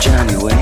genuine